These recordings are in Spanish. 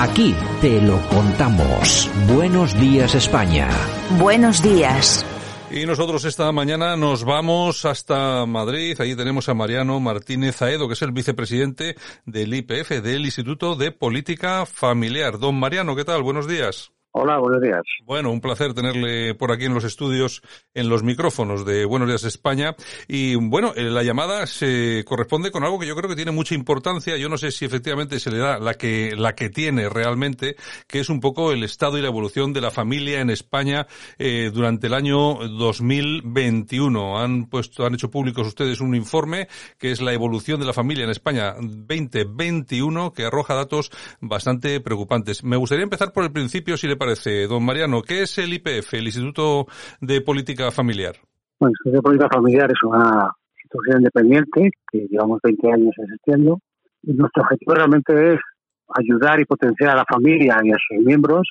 Aquí te lo contamos. Buenos días España. Buenos días. Y nosotros esta mañana nos vamos hasta Madrid. Allí tenemos a Mariano Martínez Aedo, que es el vicepresidente del IPF, del Instituto de Política Familiar. Don Mariano, ¿qué tal? Buenos días. Hola, buenos días. Bueno, un placer tenerle por aquí en los estudios, en los micrófonos de Buenos Días España. Y bueno, eh, la llamada se corresponde con algo que yo creo que tiene mucha importancia. Yo no sé si efectivamente se le da la que, la que tiene realmente, que es un poco el estado y la evolución de la familia en España eh, durante el año 2021. Han puesto, han hecho públicos ustedes un informe que es la evolución de la familia en España 2021 que arroja datos bastante preocupantes. Me gustaría empezar por el principio, si le parece, don Mariano? ¿Qué es el IPF, el Instituto de Política Familiar? Bueno, el Instituto de Política Familiar es una institución independiente que llevamos 20 años existiendo y nuestro objetivo realmente es ayudar y potenciar a la familia y a sus miembros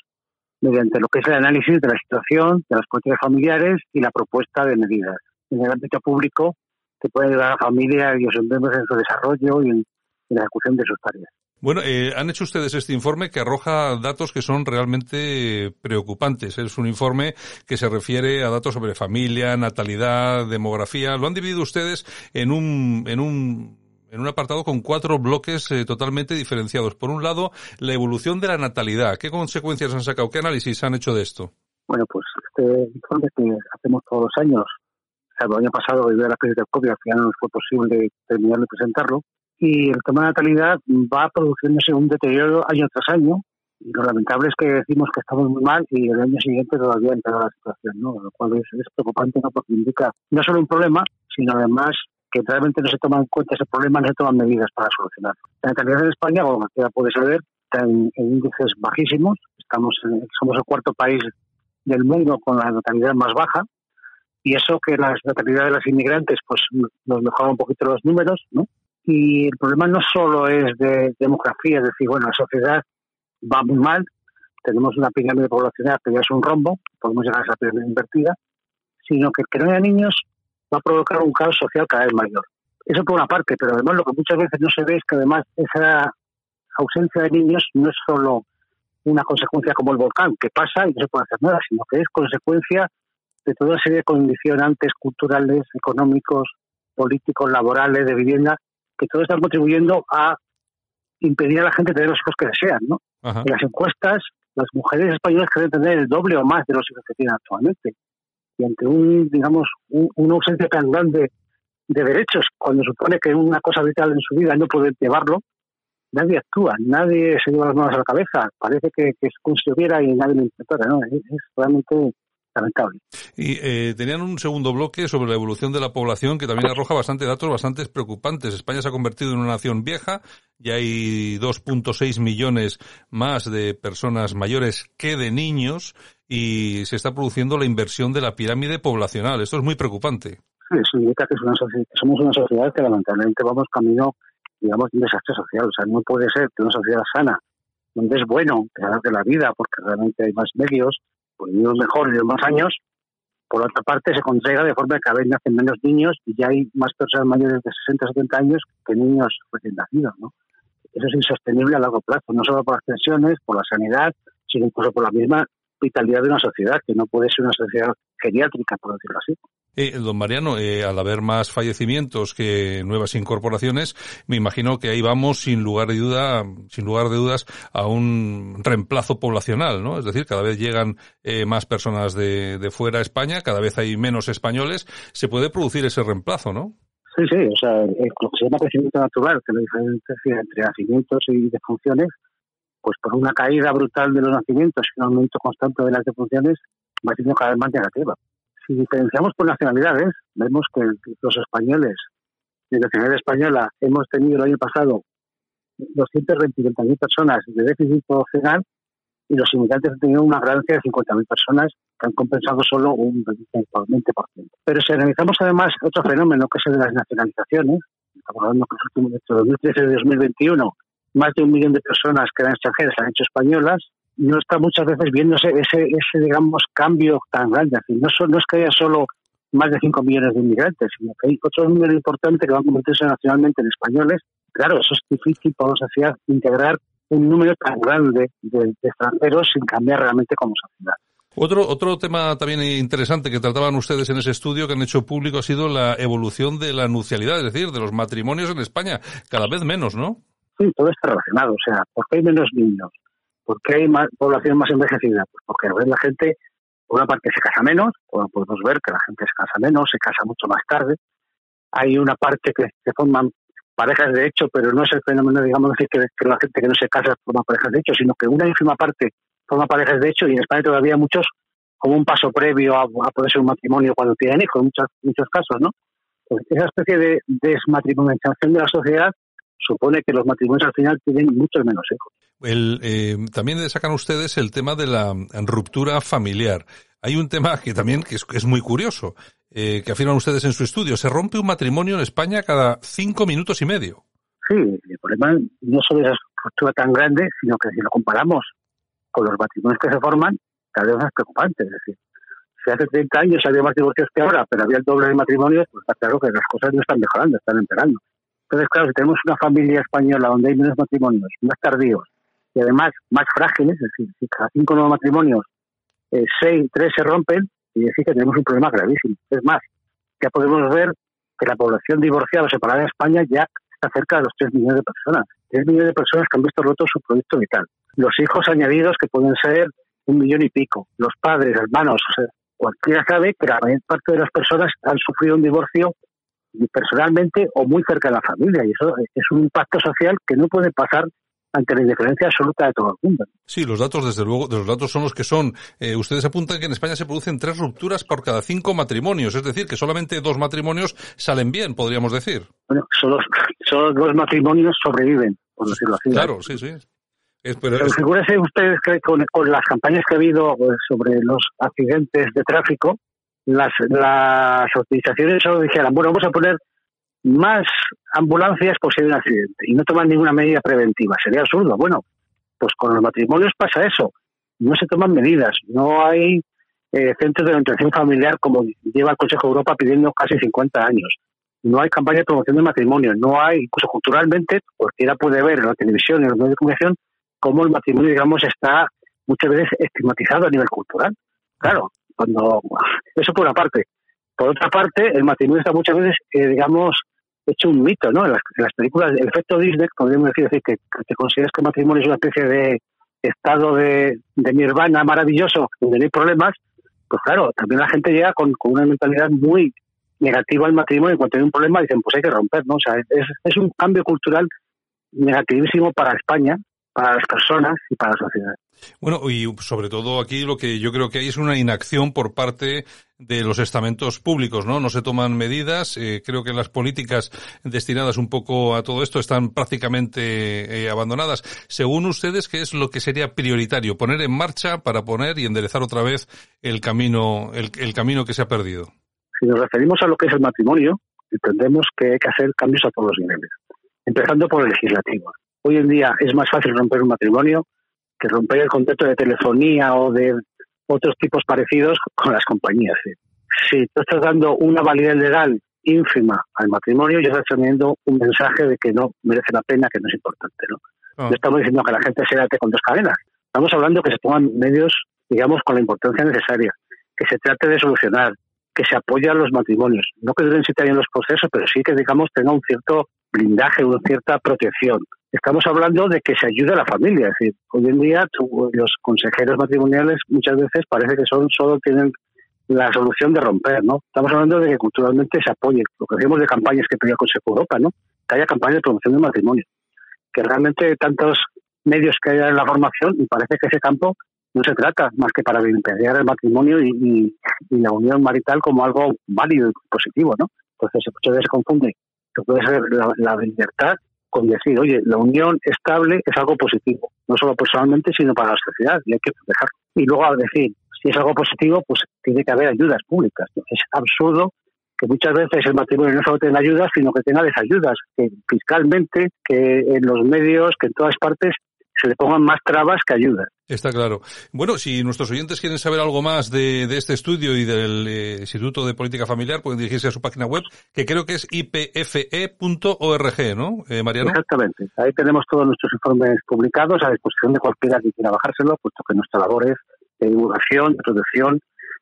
mediante lo que es el análisis de la situación de las políticas familiares y la propuesta de medidas. En el ámbito público que puede ayudar a la familia y a sus miembros en su desarrollo y en la ejecución de sus tareas. Bueno, eh, han hecho ustedes este informe que arroja datos que son realmente preocupantes. Es un informe que se refiere a datos sobre familia, natalidad, demografía. Lo han dividido ustedes en un, en un en un apartado con cuatro bloques eh, totalmente diferenciados. Por un lado, la evolución de la natalidad. ¿Qué consecuencias han sacado? ¿Qué análisis han hecho de esto? Bueno, pues este informe que hacemos todos los años, el año pasado, debido a la crisis del COVID, al final no nos fue posible terminar de presentarlo, y el tema de natalidad va produciéndose un deterioro año tras año y lo lamentable es que decimos que estamos muy mal y el año siguiente todavía empeora la situación, ¿no? lo cual es, preocupante porque indica no solo un problema, sino además que realmente no se toman en cuenta ese problema, no se toman medidas para solucionarlo. La natalidad en España, como ya puede saber, está en, índices bajísimos, estamos somos el cuarto país del mundo con la natalidad más baja, y eso que la natalidad de las inmigrantes pues nos mejora un poquito los números, ¿no? Y el problema no solo es de demografía, es decir, bueno, la sociedad va muy mal, tenemos una pirámide poblacional que ya es un rombo, podemos llegar a esa pirámide invertida, sino que el que no haya niños va a provocar un caos social cada vez mayor. Eso por una parte, pero además lo que muchas veces no se ve es que además esa ausencia de niños no es solo una consecuencia como el volcán, que pasa y no se puede hacer nada, sino que es consecuencia de toda una serie de condicionantes culturales, económicos, políticos, laborales, de vivienda, que todos están contribuyendo a impedir a la gente tener los hijos que desean, ¿no? En las encuestas, las mujeres españolas quieren tener el doble o más de los hijos que tienen actualmente. Y ante un, digamos, una ausencia tan grande de derechos, cuando supone que una cosa vital en su vida no puede llevarlo, nadie actúa, nadie se lleva las manos a la cabeza. Parece que, es como si hubiera y nadie lo intentara, ¿no? es realmente Y eh, tenían un segundo bloque sobre la evolución de la población que también arroja bastante datos bastante preocupantes. España se ha convertido en una nación vieja y hay 2.6 millones más de personas mayores que de niños y se está produciendo la inversión de la pirámide poblacional. Esto es muy preocupante. Sí, eso indica que somos una sociedad que lamentablemente vamos camino, digamos, de un desastre social. O sea, no puede ser que una sociedad sana, donde es bueno que de la vida porque realmente hay más medios, por niños mejor y de más años, por otra parte se contraiga de forma que cada vez nacen menos niños y ya hay más personas mayores de 60 o 70 años que niños recién nacidos. ¿no? Eso es insostenible a largo plazo, no solo por las pensiones, por la sanidad, sino incluso por la misma vitalidad de una sociedad, que no puede ser una sociedad geriátrica, por decirlo así. Eh, don Mariano, eh, al haber más fallecimientos que nuevas incorporaciones, me imagino que ahí vamos sin lugar de duda, sin lugar de dudas, a un reemplazo poblacional, ¿no? Es decir, cada vez llegan eh, más personas de, de fuera a España, cada vez hay menos españoles, se puede producir ese reemplazo, ¿no? Sí, sí, o sea, lo que se llama crecimiento natural, que la diferencia entre nacimientos y defunciones, pues por una caída brutal de los nacimientos y un aumento constante de las defunciones, va siendo cada vez más negativa. Si diferenciamos por nacionalidades, vemos que los españoles, de nacionalidad española, hemos tenido el año pasado 220.000 personas de déficit poblacional y los inmigrantes han tenido una ganancia de 50.000 personas que han compensado solo un 20%. Pero si analizamos además otro fenómeno que es el de las nacionalizaciones, estamos hablando que los últimos, entre 2013 y 2021, más de un millón de personas que eran extranjeras han hecho españolas, no está muchas veces viéndose ese, ese digamos, cambio tan grande. no, no es que haya solo más de 5 millones de inmigrantes, sino que hay otro número importante que van a convertirse nacionalmente en españoles. Claro, eso es difícil para una sociedad integrar un número tan grande de, extranjeros sin cambiar realmente como sociedad. Otro, otro tema también interesante que trataban ustedes en ese estudio que han hecho público ha sido la evolución de la nucialidad, es decir, de los matrimonios en España, cada vez menos, ¿no? Sí, todo está relacionado. O sea, ¿por qué hay menos niños? ¿Por qué hay más, población más envejecida? Pues porque la gente, por una parte, se casa menos, podemos ver que la gente se casa menos, se casa mucho más tarde. Hay una parte que se forman parejas de hecho, pero no es el fenómeno, digamos, decir que, la gente que no se casa forma parejas de hecho, sino que una ínfima parte forma parejas de hecho y en España todavía muchos como un paso previo a, poder ser un matrimonio cuando tienen hijos, en muchos, muchos casos, ¿no? Pues esa especie de desmatrimonialización de la sociedad supone que los matrimonios al final tienen muchos menos hijos. El, eh, también sacan ustedes el tema de la ruptura familiar. Hay un tema que también que es, muy curioso, eh, que afirman ustedes en su estudio. Se rompe un matrimonio en España cada cinco minutos y medio. Sí, el problema no solo es esa ruptura tan grande, sino que si lo comparamos con los matrimonios que se forman, cada vez más preocupante. Es decir, si hace 30 años había más divorcios que ahora, pero había el doble de matrimonios, pues está claro que las cosas no están mejorando, están empeorando. Entonces, claro, si tenemos una familia española donde hay menos matrimonios, más tardíos además más frágiles, es decir, si cada cinco nuevos matrimonios, eh, seis, tres se rompen, y decir que tenemos un problema gravísimo. Es más, ya podemos ver que la población divorciada o separada en España ya está cerca de los 3 millones de personas. 3 millones de personas que han visto roto su proyecto vital. Los hijos añadidos que pueden ser un millón y pico. Los padres, hermanos, o sea, cualquiera sabe que la mayor parte de las personas han sufrido un divorcio personalmente o muy cerca de la familia. Y eso es un impacto social que no puede pasar ante la indiferencia absoluta de todo el mundo. Sí, los datos, desde luego, de los datos son los que son. Eh, ustedes apuntan que en España se producen tres rupturas por cada cinco matrimonios, es decir, que solamente dos matrimonios salen bien, podríamos decir. Bueno, solo, solo dos matrimonios sobreviven, por decirlo así. Claro, sí, sí. pero, figúrense ustedes que con, las campañas que ha habido pues, sobre los accidentes de tráfico, las, las organizaciones solo dijeran, bueno, vamos a poner más ambulancias por si hay un accidente y no toman ninguna medida preventiva. Sería absurdo. Bueno, pues con los matrimonios pasa eso. No se toman medidas. No hay eh, centros de orientación familiar como lleva el Consejo de Europa pidiendo casi 50 años. No hay campaña de promoción de matrimonio. No hay, incluso culturalmente, cualquiera puede ver en la televisión en los medios de comunicación cómo el matrimonio, digamos, está muchas veces estigmatizado a nivel cultural. Claro, cuando eso por una parte. Por otra parte, el matrimonio está muchas veces, eh, digamos, hecho un mito, ¿no? En las, películas, el efecto Disney, podríamos decir, decir que, te consideras que el matrimonio es una especie de estado de, de nirvana maravilloso, donde no hay problemas, pues claro, también la gente llega con, una mentalidad muy negativa al matrimonio y cuando hay un problema dicen, pues hay que romper, ¿no? O sea, es, es un cambio cultural negativísimo para España, para las personas y para la sociedad. Bueno, y sobre todo aquí lo que yo creo que hay es una inacción por parte de los estamentos públicos, ¿no? No se toman medidas. Eh, creo que las políticas destinadas un poco a todo esto están prácticamente eh, abandonadas. Según ustedes, ¿qué es lo que sería prioritario? Poner en marcha para poner y enderezar otra vez el camino, el, el camino que se ha perdido. Si nos referimos a lo que es el matrimonio, entendemos que hay que hacer cambios a todos los niveles, empezando por el legislativo. Hoy en día es más fácil romper un matrimonio que romper el contrato de telefonía o de otros tipos parecidos con las compañías. Si tú estás dando una validez legal ínfima al matrimonio, ya estás teniendo un mensaje de que no merece la pena, que no es importante. ¿no? Ah. no estamos diciendo que la gente se date con dos cadenas. Estamos hablando que se pongan medios, digamos, con la importancia necesaria, que se trate de solucionar, que se apoyen los matrimonios. No que duren siete años los procesos, pero sí que, digamos, tenga un cierto blindaje, una cierta protección estamos hablando de que se ayude a la familia. Es decir, hoy en día los consejeros matrimoniales muchas veces parece que son solo tienen la solución de romper, ¿no? Estamos hablando de que culturalmente se apoye. Lo que hacemos de campañas que pedía Consejo Europa, ¿no? Que haya campañas de promoción del matrimonio. Que realmente tantos medios que haya en la formación, y parece que ese campo no se trata más que para impediar el matrimonio y, la unión marital como algo válido y positivo, ¿no? Entonces muchas veces se confunde que puede ser la libertad con decir, oye, la unión estable es algo positivo, no solo personalmente, sino para la sociedad, y hay que protegerlo. Y luego, al decir, si es algo positivo, pues tiene que haber ayudas públicas. Es absurdo que muchas veces el matrimonio no solo tenga ayudas, sino que tenga desayudas, que fiscalmente, que en los medios, que en todas partes se le pongan más trabas que ayudas. Está claro. Bueno, si nuestros oyentes quieren saber algo más de, de este estudio y del eh, Instituto de Política Familiar, pueden dirigirse a su página web, que creo que es ipfe.org, ¿no, eh, Mariano? Exactamente. Ahí tenemos todos nuestros informes publicados a disposición de cualquiera que quiera bajárselo, puesto que nuestra labor es de divulgación, de protección,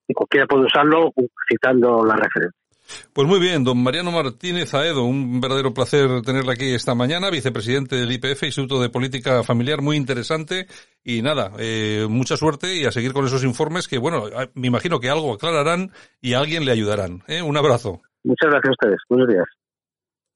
y cualquiera puede usarlo citando la referencia. Pues muy bien, don Mariano Martínez Aedo, un verdadero placer tenerla aquí esta mañana, vicepresidente del IPF, Instituto de Política Familiar, muy interesante. Y nada, eh, mucha suerte y a seguir con esos informes que, bueno, me imagino que algo aclararán y a alguien le ayudarán. ¿eh? Un abrazo. Muchas gracias a ustedes. Buenos días.